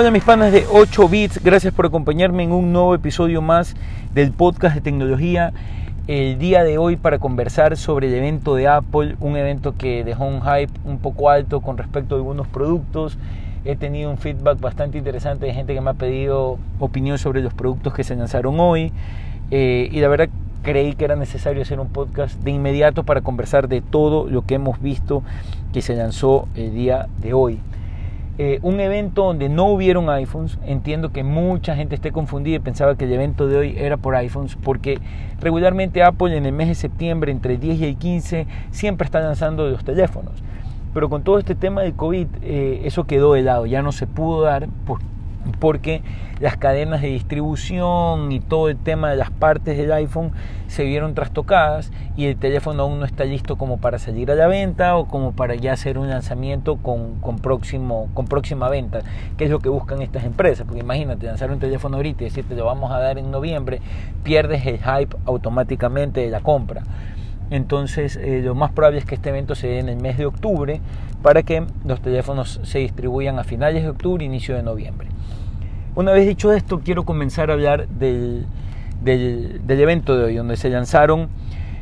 Hola mis panas de 8 bits, gracias por acompañarme en un nuevo episodio más del podcast de tecnología. El día de hoy para conversar sobre el evento de Apple, un evento que dejó un hype un poco alto con respecto a algunos productos. He tenido un feedback bastante interesante de gente que me ha pedido opinión sobre los productos que se lanzaron hoy. Eh, y la verdad creí que era necesario hacer un podcast de inmediato para conversar de todo lo que hemos visto que se lanzó el día de hoy. Eh, un evento donde no hubieron iPhones. Entiendo que mucha gente esté confundida y pensaba que el evento de hoy era por iPhones, porque regularmente Apple en el mes de septiembre, entre 10 y el 15, siempre está lanzando los teléfonos. Pero con todo este tema del COVID, eh, eso quedó de lado, ya no se pudo dar por, porque las cadenas de distribución y todo el tema de las partes del iPhone se vieron trastocadas y el teléfono aún no está listo como para salir a la venta o como para ya hacer un lanzamiento con, con, próximo, con próxima venta, que es lo que buscan estas empresas. Porque imagínate, lanzar un teléfono ahorita y decirte lo vamos a dar en noviembre, pierdes el hype automáticamente de la compra. Entonces, eh, lo más probable es que este evento se dé en el mes de octubre para que los teléfonos se distribuyan a finales de octubre, inicio de noviembre. Una vez dicho esto, quiero comenzar a hablar del, del, evento de hoy, donde se lanzaron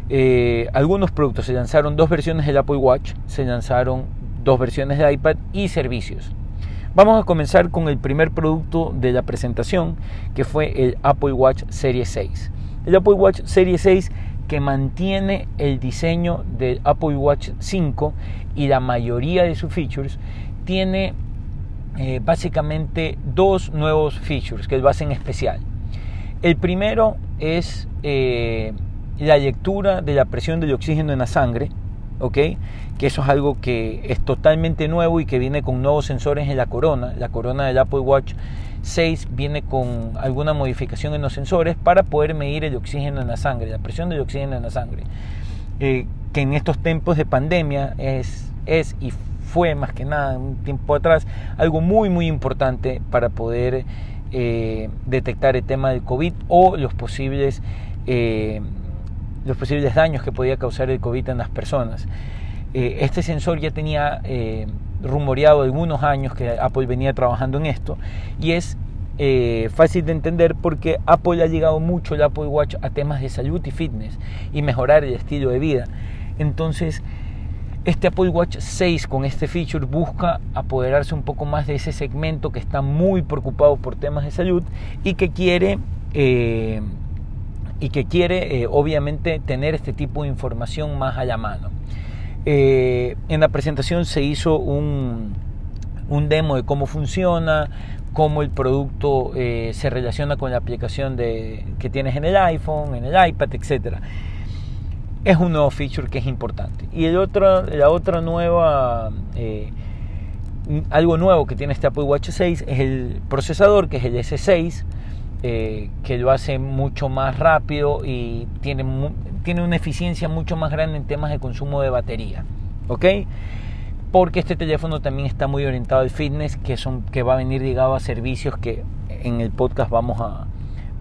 eh, algunos productos. Se lanzaron dos versiones del Apple Watch, se lanzaron dos versiones de iPad y servicios. Vamos a comenzar con el primer producto de la presentación, que fue el Apple Watch Series 6. El Apple Watch Series 6 que mantiene el diseño del Apple Watch 5 y la mayoría de sus features, tiene eh, básicamente dos nuevos features que lo hacen especial. El primero es eh, la lectura de la presión del oxígeno en la sangre, ¿ok? Que eso es algo que es totalmente nuevo y que viene con nuevos sensores en la corona. La corona del Apple Watch 6 viene con alguna modificación en los sensores para poder medir el oxígeno en la sangre, la presión del oxígeno en la sangre. Eh, que en estos tiempos de pandemia es, es y fue más que nada un tiempo atrás algo muy muy importante para poder eh, detectar el tema del COVID o los posibles, eh, los posibles daños que podía causar el COVID en las personas. Eh, este sensor ya tenía rumoreado algunos años que Apple venía trabajando en esto y es fácil de entender porque Apple ha llegado mucho el Apple Watch a temas de salud y fitness y mejorar el estilo de vida. Entonces, este Apple Watch 6 con este feature busca apoderarse un poco más de ese segmento que está muy preocupado por temas de salud y que quiere eh, y que quiere eh, obviamente tener este tipo de información más a la mano. Eh, en la presentación se hizo un, un, demo de cómo funciona, cómo el producto se relaciona con la aplicación que tienes en el iPhone, en el iPad, etcétera es un nuevo feature que es importante. Y el otro, la otra nueva, eh, algo nuevo que tiene este Apple Watch 6 es el procesador, que es el S6, eh, que lo hace mucho más rápido y tiene, tiene una eficiencia mucho más grande en temas de consumo de batería. ¿Ok? Porque este teléfono también está muy orientado al fitness, que, son, que va a venir ligado a servicios que en el podcast vamos a,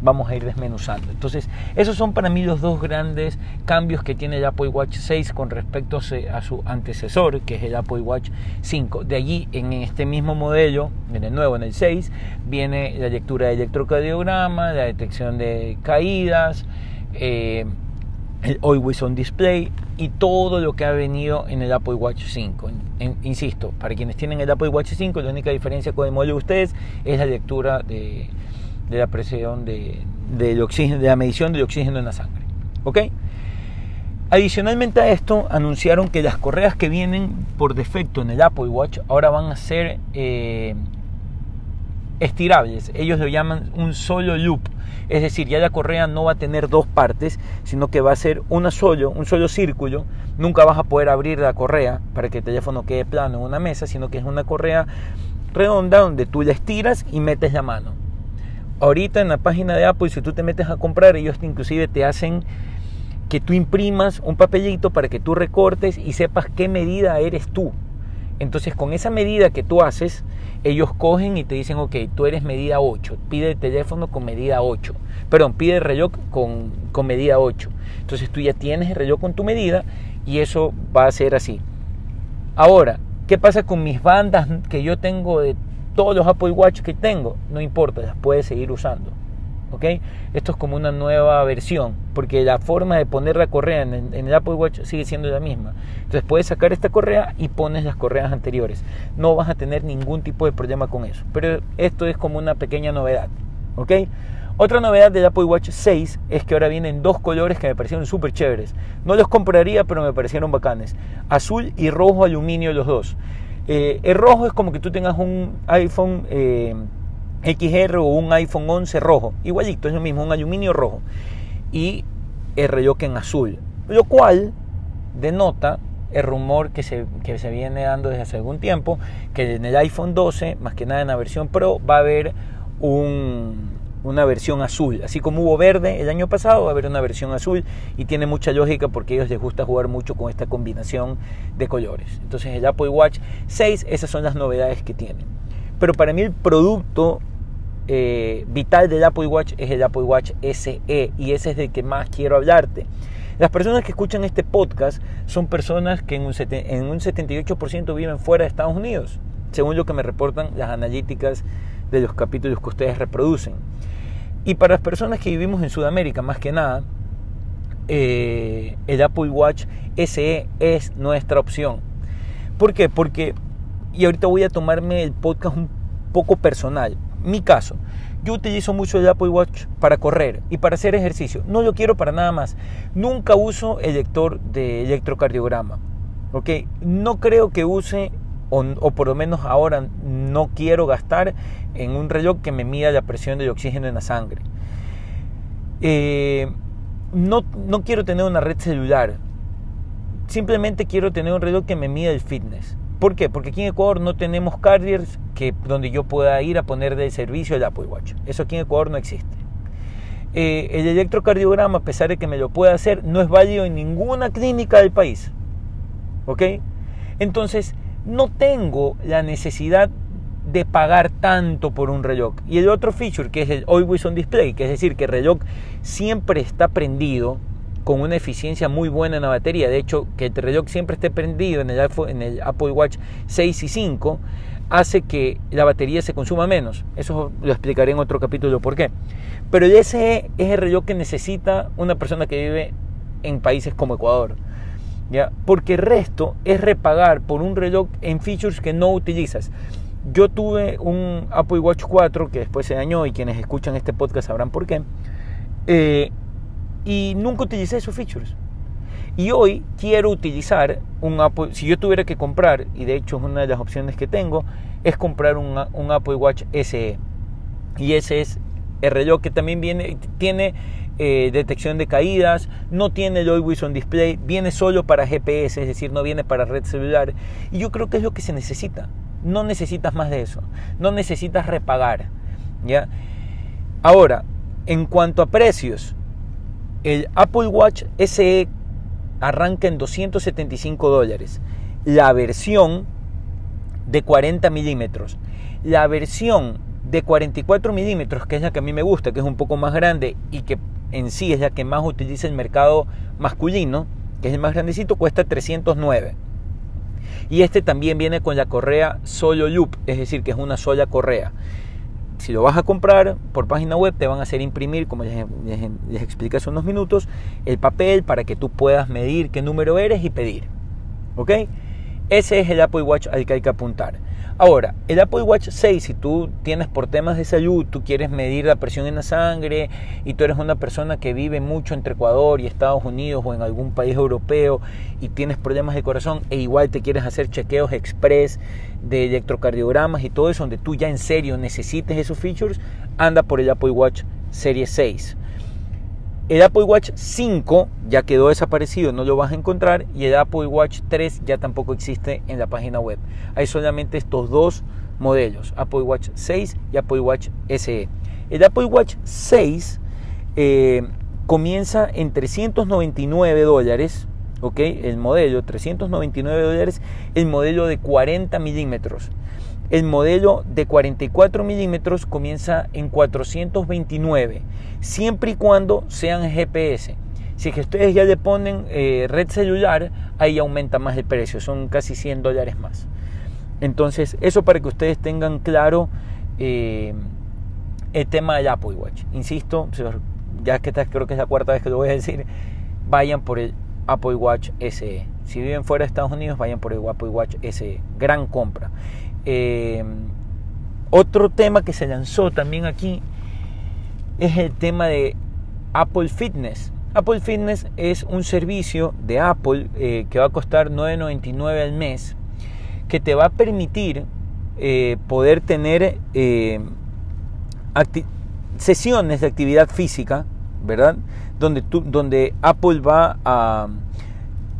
vamos a ir desmenuzando. Entonces, esos son para mí los dos grandes cambios que tiene el Apple Watch 6 con respecto a su antecesor, que es el Apple Watch 5. De allí, en este mismo modelo, en el nuevo, en el 6, viene la lectura de electrocardiograma, la detección de caídas, eh, el Always On Display y todo lo que ha venido en el Apple Watch 5. insisto, para quienes tienen el Apple Watch 5, la única diferencia con el modelo de ustedes es la lectura de de la presión de, oxígeno, de la medición del oxígeno en la sangre. ¿Ok? Adicionalmente a esto, anunciaron que las correas que vienen por defecto en el Apple Watch ahora van a ser eh, estirables. Ellos lo llaman un solo loop. Es decir, ya la correa no va a tener dos partes, sino que va a ser una solo, un solo círculo. Nunca vas a poder abrir la correa para que el teléfono quede plano en una mesa, sino que es una correa redonda donde tú la estiras y metes la mano ahorita en la página de Apple, si tú te metes a comprar, ellos inclusive te hacen que tú imprimas un papelito para que tú recortes y sepas qué medida eres tú. Entonces con esa medida que tú haces, ellos cogen y te dicen, ok, tú eres medida 8, pide el teléfono con medida 8, perdón, pide el reloj con, con medida 8. Entonces tú ya tienes el reloj con tu medida y eso va a ser así. Ahora, ¿qué pasa con mis bandas que yo tengo de todos los Apple Watch que tengo, no importa, las puedes seguir usando. ¿ok? Esto es como una nueva versión, porque la forma de poner la correa en, el Apple Watch sigue siendo la misma. Entonces puedes sacar esta correa y pones las correas anteriores. No vas a tener ningún tipo de problema con eso. Pero esto es como una pequeña novedad, ¿ok? Otra novedad del Apple Watch 6 es que ahora vienen dos colores que me parecieron súper chéveres. No los compraría, pero me parecieron bacanes. Azul y rojo aluminio los dos. Eh, el rojo es como que tú tengas un iPhone eh, XR o un iPhone 11 rojo. Igualito, es lo mismo, un aluminio rojo. Y el reloj en azul. Lo cual denota el rumor que se, que se viene dando desde hace algún tiempo, que en el iPhone 12, más que nada en la versión Pro, va a haber un, una versión azul. Así como hubo verde el año pasado, va a haber una versión azul y tiene mucha lógica porque a ellos les gusta jugar mucho con esta combinación de colores. Entonces el Apple Watch 6, esas son las novedades que tiene. Pero para mí el producto eh, vital del Apple Watch es el Apple Watch SE y ese es del que más quiero hablarte. Las personas que escuchan este podcast son personas que en un, en un 78% viven fuera de Estados Unidos, según lo que me reportan las analíticas de los capítulos que ustedes reproducen. Y para las personas que vivimos en Sudamérica, más que nada, eh, el Apple Watch SE es nuestra opción. ¿Por qué? Porque, y ahorita voy a tomarme el podcast un poco personal. Mi caso, yo utilizo mucho el Apple Watch para correr y para hacer ejercicio. No lo quiero para nada más. Nunca uso el lector de electrocardiograma. ¿ok? No creo que use o, por lo menos ahora no quiero gastar en un reloj que me mida la presión del oxígeno en la sangre. Eh, no, no quiero tener una red celular, simplemente quiero tener un reloj que me mida el fitness. ¿Por qué? Porque aquí en Ecuador no tenemos carriers que, donde yo pueda ir a poner de servicio el Apple Watch. Eso aquí en Ecuador no existe. Eh, el electrocardiograma, a pesar de que me lo pueda hacer, no es válido en ninguna clínica del país. ¿Ok? Entonces, no tengo la necesidad de pagar tanto por un reloj. Y el otro feature que es el Always on Display, que es decir, que el reloj siempre está prendido con una eficiencia muy buena en la batería. De hecho, que el reloj siempre esté prendido en el, en el Apple Watch 6 y 5 hace que la batería se consuma menos. Eso lo explicaré en otro capítulo por qué. Pero ese es el reloj que necesita una persona que vive en países como Ecuador. ¿Ya? Porque el resto es repagar por un reloj en features que no utilizas. Yo tuve un Apple Watch 4 que después se dañó y quienes escuchan este podcast sabrán por qué. Eh, y nunca utilicé esos features. Y hoy quiero utilizar un Apple, si yo tuviera que comprar, y de hecho es una de las opciones que tengo, es comprar un, un Apple Watch SE. Y ese es el reloj que también viene, tiene eh, detección de caídas, no tiene el Always on Display, viene solo para GPS, es decir, no viene para red celular. Y yo creo que es lo que se necesita. No necesitas más de eso. No necesitas repagar. ¿ya? Ahora, en cuanto a precios, el Apple Watch SE arranca en 275 dólares. La versión de 40 milímetros. La versión de 44 milímetros, que es la que a mí me gusta, que es un poco más grande y que en sí es la que más utiliza el mercado masculino, que es el más grandecito, cuesta 309. Y este también viene con la correa solo loop, es decir, que es una sola correa. Si lo vas a comprar por página web, te van a hacer imprimir, como les, les hace unos minutos, el papel para que tú puedas medir qué número eres y pedir. ¿Ok? Ese es el Apple Watch al que hay que apuntar. Ahora, el Apple Watch 6, si tú tienes por temas de salud, tú quieres medir la presión en la sangre y tú eres una persona que vive mucho entre Ecuador y Estados Unidos o en algún país europeo y tienes problemas de corazón e igual te quieres hacer chequeos express de electrocardiogramas y todo eso donde tú ya en serio necesites esos features, anda por el Apple Watch Serie 6. El Apple Watch 5 ya quedó desaparecido, no lo vas a encontrar. Y el Apple Watch 3 ya tampoco existe en la página web. Hay solamente estos dos modelos, Apple Watch 6 y Apple Watch SE. El Apple Watch 6 eh, comienza en 399 dólares, ¿ok? El modelo, 399 dólares, el modelo de 40 milímetros. El modelo de 44 milímetros comienza en 429, siempre y cuando sean GPS. Si es que ustedes ya le ponen eh, red celular, ahí aumenta más el precio, son casi 100 dólares más. Entonces, eso para que ustedes tengan claro eh, el tema del Apple Watch. Insisto, ya que esta creo que es la cuarta vez que lo voy a decir, vayan por el Apple Watch SE. Si viven fuera de Estados Unidos, vayan por el Apple Watch SE. Gran compra. Eh, otro tema que se lanzó también aquí es el tema de Apple Fitness. Apple Fitness es un servicio de Apple eh, que va a costar 9.99 al mes, que te va a permitir eh, poder tener sesiones de actividad física, ¿verdad? Donde, donde Apple va a,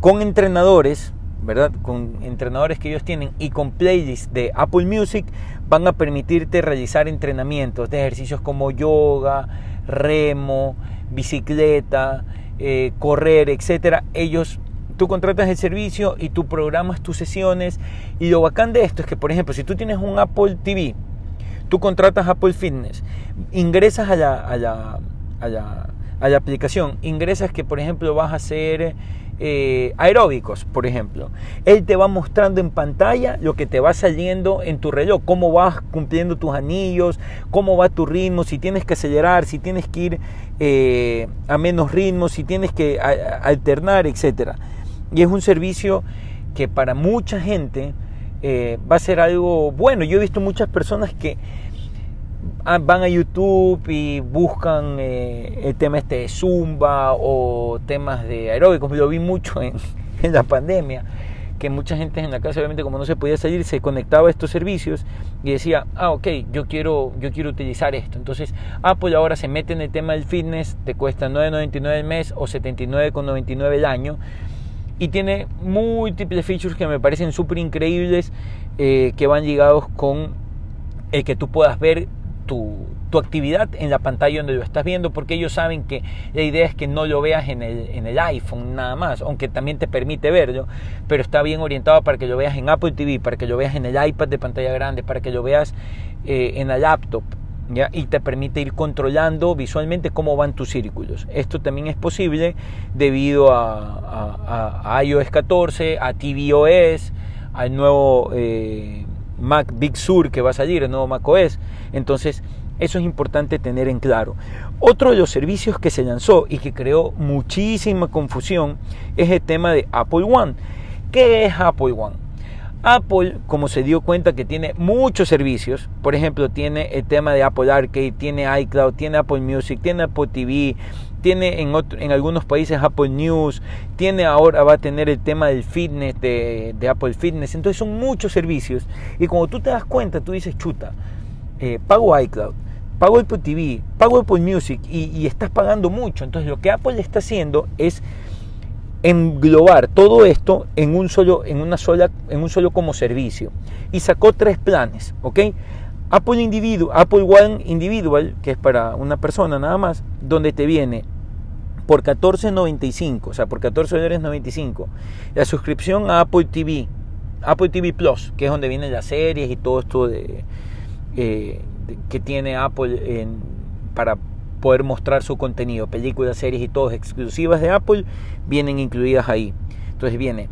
con entrenadores, ¿verdad? Con entrenadores que ellos tienen y con playlists de Apple Music van a permitirte realizar entrenamientos de ejercicios como yoga, remo, bicicleta, eh, correr, etcétera. Ellos tú contratas el servicio y tú programas tus sesiones y lo bacán de esto es que por ejemplo si tú tienes un Apple TV tú contratas Apple Fitness ingresas a la, a la, a la, a la aplicación ingresas que por ejemplo vas a hacer eh, aeróbicos, por ejemplo. Él te va mostrando en pantalla lo que te va saliendo en tu reloj, cómo vas cumpliendo tus anillos, cómo va tu ritmo, si tienes que acelerar, si tienes que ir eh, a menos ritmo, si tienes que alternar, etc. Y es un servicio que para mucha gente eh, va a ser algo bueno. Yo he visto muchas personas que van a YouTube y buscan eh, el tema este de Zumba o temas de aeróbicos. Lo vi mucho en, la pandemia, que mucha gente en la casa, obviamente como no se podía salir, se conectaba a estos servicios y decía, ah, ok, yo quiero, yo quiero utilizar esto. Entonces Apple ahora se mete en el tema del fitness, te cuesta 9.99 el mes o 79.99 el año. Y tiene múltiples features que me parecen súper increíbles eh, que van ligados con el que tú puedas ver tu, actividad en la pantalla donde lo estás viendo, porque ellos saben que la idea es que no lo veas en el, en el iPhone nada más, aunque también te permite verlo, pero está bien orientado para que lo veas en Apple TV, para que lo veas en el iPad de pantalla grande, para que lo veas eh, en la laptop. ¿Ya? y te permite ir controlando visualmente cómo van tus círculos. Esto también es posible debido a, iOS 14, a tvOS, al nuevo eh, Mac Big Sur que va a salir, el nuevo Mac OS. Entonces, eso es importante tener en claro. Otro de los servicios que se lanzó y que creó muchísima confusión es el tema de Apple One. ¿Qué es Apple One? Apple, como se dio cuenta que tiene muchos servicios, por ejemplo, tiene el tema de Apple Arcade, tiene iCloud, tiene Apple Music, tiene Apple TV, tiene en, en algunos países Apple News, tiene ahora, va a tener el tema del fitness, de, Apple Fitness, entonces son muchos servicios. Y cuando tú te das cuenta, tú dices, chuta, eh, pago iCloud, pago Apple TV, pago Apple Music y, y estás pagando mucho. Entonces lo que Apple está haciendo es englobar todo esto en un solo, en una sola, en un solo como servicio. Y sacó tres planes, ¿ok? Apple Individual, Apple One Individual, que es para una persona nada más, donde te viene por 14.95, o sea, por 14 dólares 95. La suscripción a Apple TV, Apple TV Plus, que es donde vienen las series y todo esto de, eh, que tiene Apple en, para poder mostrar su contenido, películas, series y todas exclusivas de Apple vienen incluidas ahí. Entonces viene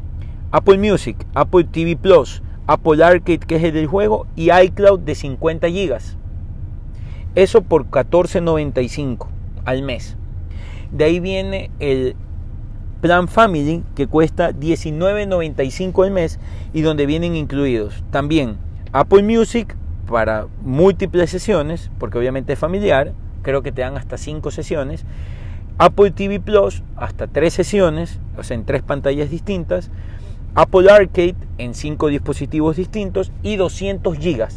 Apple Music, Apple TV Plus, Apple Arcade, que es el del juego, y iCloud de 50 GB. Eso por 14.95 al mes. De ahí viene el Plan Family que cuesta 19.95 al mes y donde vienen incluidos también Apple Music para múltiples sesiones, porque obviamente es familiar, creo que te dan hasta 5 sesiones. Apple TV Plus hasta 3 sesiones, o sea, en 3 pantallas distintas. Apple Arcade en 5 dispositivos distintos y 200 GB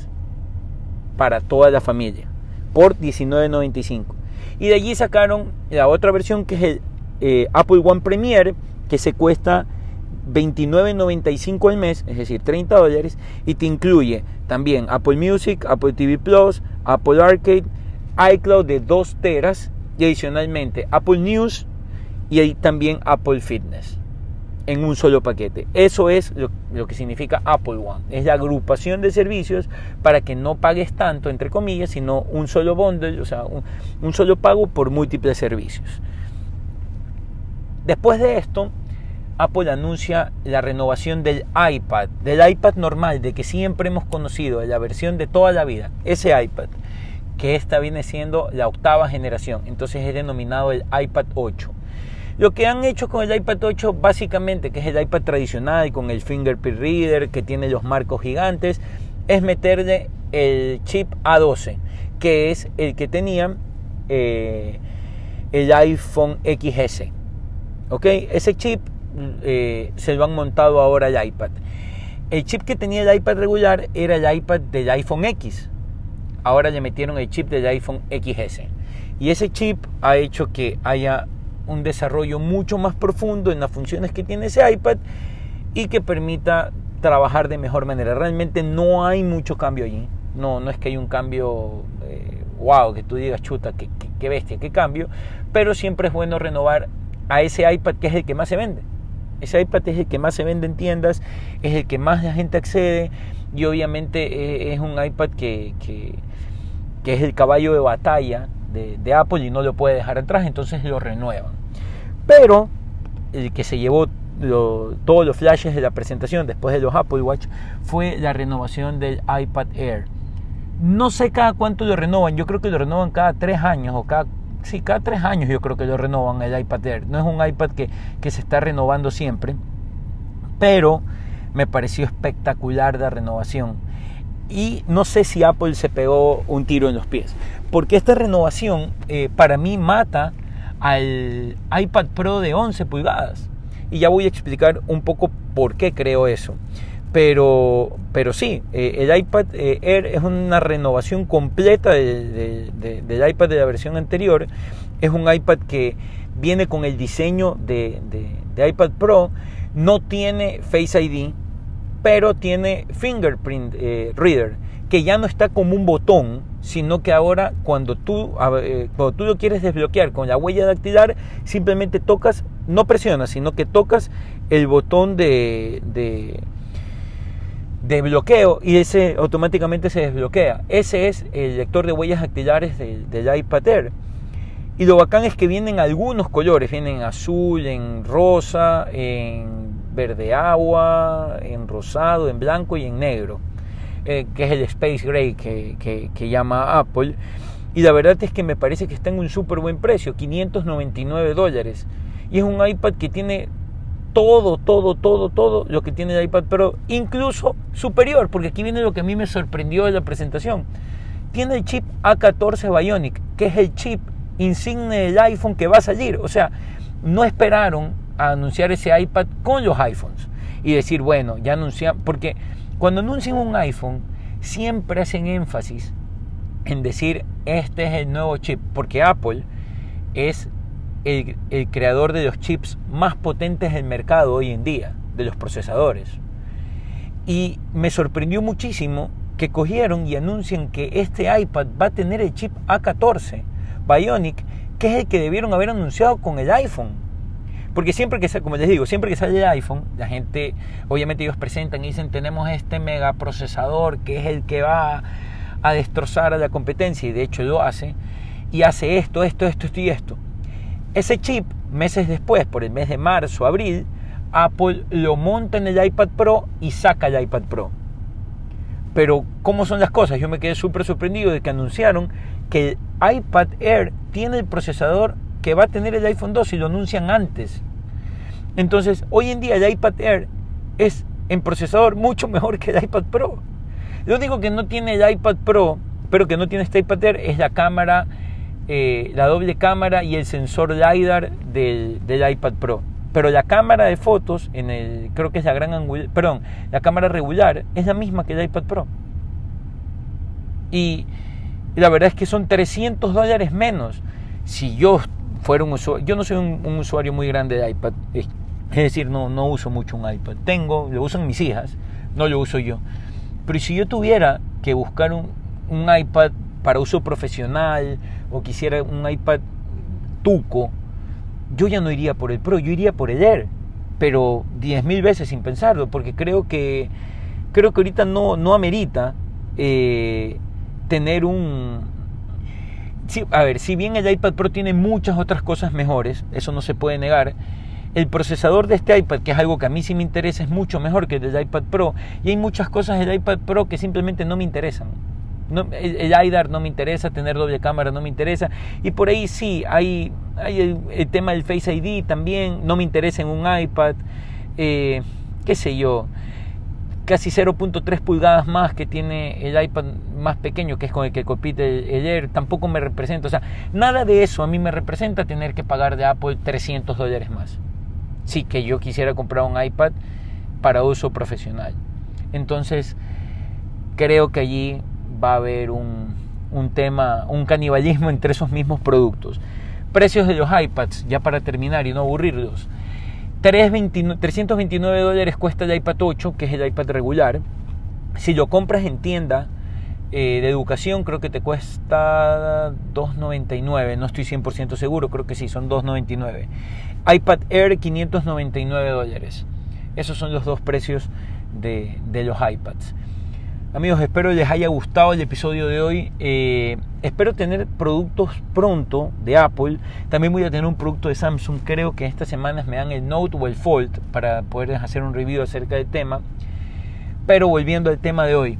para toda la familia por 19.95. Y de allí sacaron la otra versión que es el eh, Apple One Premier, que se cuesta 29.95 al mes, es decir, 30 dólares, y te incluye también Apple Music, Apple TV Plus, Apple Arcade, iCloud de 2 teras y adicionalmente Apple News y ahí también Apple Fitness en un solo paquete. Eso es lo, que significa Apple One. Es la agrupación de servicios para que no pagues tanto, entre comillas, sino un solo bundle, o sea, un, solo pago por múltiples servicios. Después de esto, Apple anuncia la renovación del iPad, del iPad normal, de que siempre hemos conocido, de la versión de toda la vida, ese iPad, que esta viene siendo la octava generación, entonces es denominado el iPad 8. Lo que han hecho con el iPad 8 básicamente, que es el iPad tradicional con el fingerprint reader que tiene los marcos gigantes, es meterle el chip A12, que es el que tenía eh, el iPhone XS. ¿Ok? Ese chip eh, se lo han montado ahora al iPad. El chip que tenía el iPad regular era el iPad del iPhone X. Ahora le metieron el chip del iPhone XS. Y ese chip ha hecho que haya un desarrollo mucho más profundo en las funciones que tiene ese iPad y que permita trabajar de mejor manera. Realmente no hay mucho cambio allí. No, no es que hay un cambio eh, wow, que tú digas chuta, qué, qué bestia, qué cambio. Pero siempre es bueno renovar a ese iPad que es el que más se vende. Ese iPad es el que más se vende en tiendas, es el que más la gente accede y obviamente es un iPad que, que, que es el caballo de batalla de, Apple y no lo puede dejar atrás, entonces lo renuevan. Pero el que se llevó todos los flashes de la presentación después de los Apple Watch fue la renovación del iPad Air. No sé cada cuánto lo renovan, yo creo que lo renovan cada tres años o cada, sí, cada tres años yo creo que lo renovan el iPad Air. No es un iPad que, que se está renovando siempre, pero me pareció espectacular la renovación y no sé si Apple se pegó un tiro en los pies, porque esta renovación eh, para mí mata al iPad Pro de 11 pulgadas. Y ya voy a explicar un poco por qué creo eso. Pero, pero sí, eh, el iPad eh, Air es una renovación completa del iPad de la versión anterior. Es un iPad que viene con el diseño de, iPad Pro, no tiene Face ID, pero tiene fingerprint eh, reader, que ya no está como un botón, sino que ahora cuando tú, eh, cuando tú lo quieres desbloquear con la huella dactilar, simplemente tocas, no presionas, sino que tocas el botón de, de, bloqueo y ese automáticamente se desbloquea. Ese es el lector de huellas dactilares del, del iPad. Y lo bacán es que vienen algunos colores, vienen en azul, en rosa, en verde agua, en rosado, en blanco y en negro, eh, que es el Space Gray que, que, llama Apple. Y la verdad es que me parece que está en un súper buen precio, 599 dólares. Y es un iPad que tiene todo, todo, todo, todo lo que tiene el iPad pero incluso superior, porque aquí viene lo que a mí me sorprendió de la presentación. Tiene el chip A14 Bionic, que es el chip insigne del iPhone que va a salir. O sea, no esperaron a anunciar ese iPad con los iPhones y decir, bueno, ya anuncian, porque cuando anuncian un iPhone siempre hacen énfasis en decir, este es el nuevo chip, porque Apple es el, creador de los chips más potentes del mercado hoy en día, de los procesadores. Y me sorprendió muchísimo que cogieron y anuncian que este iPad va a tener el chip A14 Bionic, que es el que debieron haber anunciado con el iPhone porque siempre que, como les digo, siempre que sale el iPhone, la gente, obviamente ellos presentan y dicen, tenemos este mega procesador que es el que va a destrozar a la competencia, y de hecho lo hace, y hace esto, esto, esto, esto y esto. Ese chip, meses después, por el mes de marzo, abril, Apple lo monta en el iPad Pro y saca el iPad Pro. Pero, ¿cómo son las cosas? Yo me quedé súper sorprendido de que anunciaron que el iPad Air tiene el procesador que va a tener el iPhone 2 y lo anuncian antes. Entonces, hoy en día el iPad Air es en procesador mucho mejor que el iPad Pro. Lo único que no tiene el iPad Pro, pero que no tiene este iPad Air, es la cámara, eh, la doble cámara y el sensor LiDAR del, iPad Pro. Pero la cámara de fotos, en el, creo que es la gran angular, perdón, la cámara regular, es la misma que el iPad Pro. Y la verdad es que son 300 dólares menos. Si yo fuera un usuario, yo no soy un, usuario muy grande de iPad, es, decir, no, no uso mucho un iPad. Tengo, lo usan mis hijas, no lo uso yo. Pero si yo tuviera que buscar un, un iPad para uso profesional o quisiera un iPad tuco, yo ya no iría por el Pro, yo iría por el Air, pero 10.000 veces sin pensarlo, porque creo que creo que ahorita no, no amerita eh, tener un, a ver, si bien el iPad Pro tiene muchas otras cosas mejores, eso no se puede negar, el procesador de este iPad, que es algo que a mí sí me interesa, es mucho mejor que el del iPad Pro. Y hay muchas cosas del iPad Pro que simplemente no me interesan. No, el, el no me interesa, tener doble cámara no me interesa. Y por ahí sí, hay, hay el, tema del Face ID también, no me interesa en un iPad. Eh, qué sé yo, casi 0.3 pulgadas más que tiene el iPad más pequeño, que es con el que compite el tampoco me representa. O sea, nada de eso a mí me representa tener que pagar de Apple 300 dólares más. Sí, que yo quisiera comprar un iPad para uso profesional. Entonces, creo que allí va a haber un, un tema, un canibalismo entre esos mismos productos. Precios de los iPads, ya para terminar y no aburrirlos. 329 dólares cuesta el iPad 8, que es el iPad regular. Si lo compras en tienda eh, de educación, creo que te cuesta 2.99. No estoy 100% seguro, creo que sí, son 2.99. iPad Air, 599 dólares. Esos son los dos precios de, de los iPads. Amigos, espero les haya gustado el episodio de hoy. Eh, espero tener productos pronto de Apple. También voy a tener un producto de Samsung. Creo que estas semanas me dan el Note o el Fold para poder hacer un review acerca del tema. Pero volviendo al tema de hoy.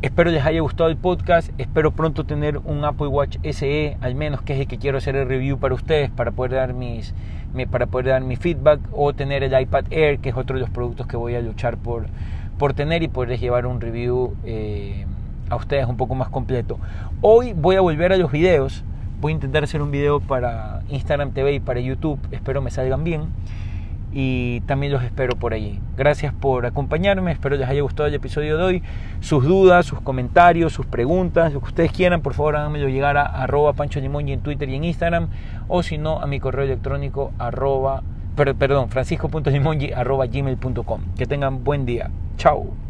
Espero les haya gustado el podcast. Espero pronto tener un Apple Watch SE, al menos que es el que quiero hacer el review para ustedes, para poder dar mis, para poder dar mi feedback, o tener el iPad Air, que es otro de los productos que voy a luchar por, por tener y poderles llevar un review eh, a ustedes un poco más completo. Hoy voy a volver a los videos. Voy a intentar hacer un video para Instagram TV y para YouTube. Espero me salgan bien. Y también los espero por allí. Gracias por acompañarme. Espero les haya gustado el episodio de hoy. Sus dudas, sus comentarios, sus preguntas, lo que ustedes quieran, por favor háganmelo llegar a arroba Pancho Limongi en Twitter y en Instagram. O si no, a mi correo electrónico arroba, perdón, francisco.limongi arroba gmail.com. Que tengan buen día. Chao.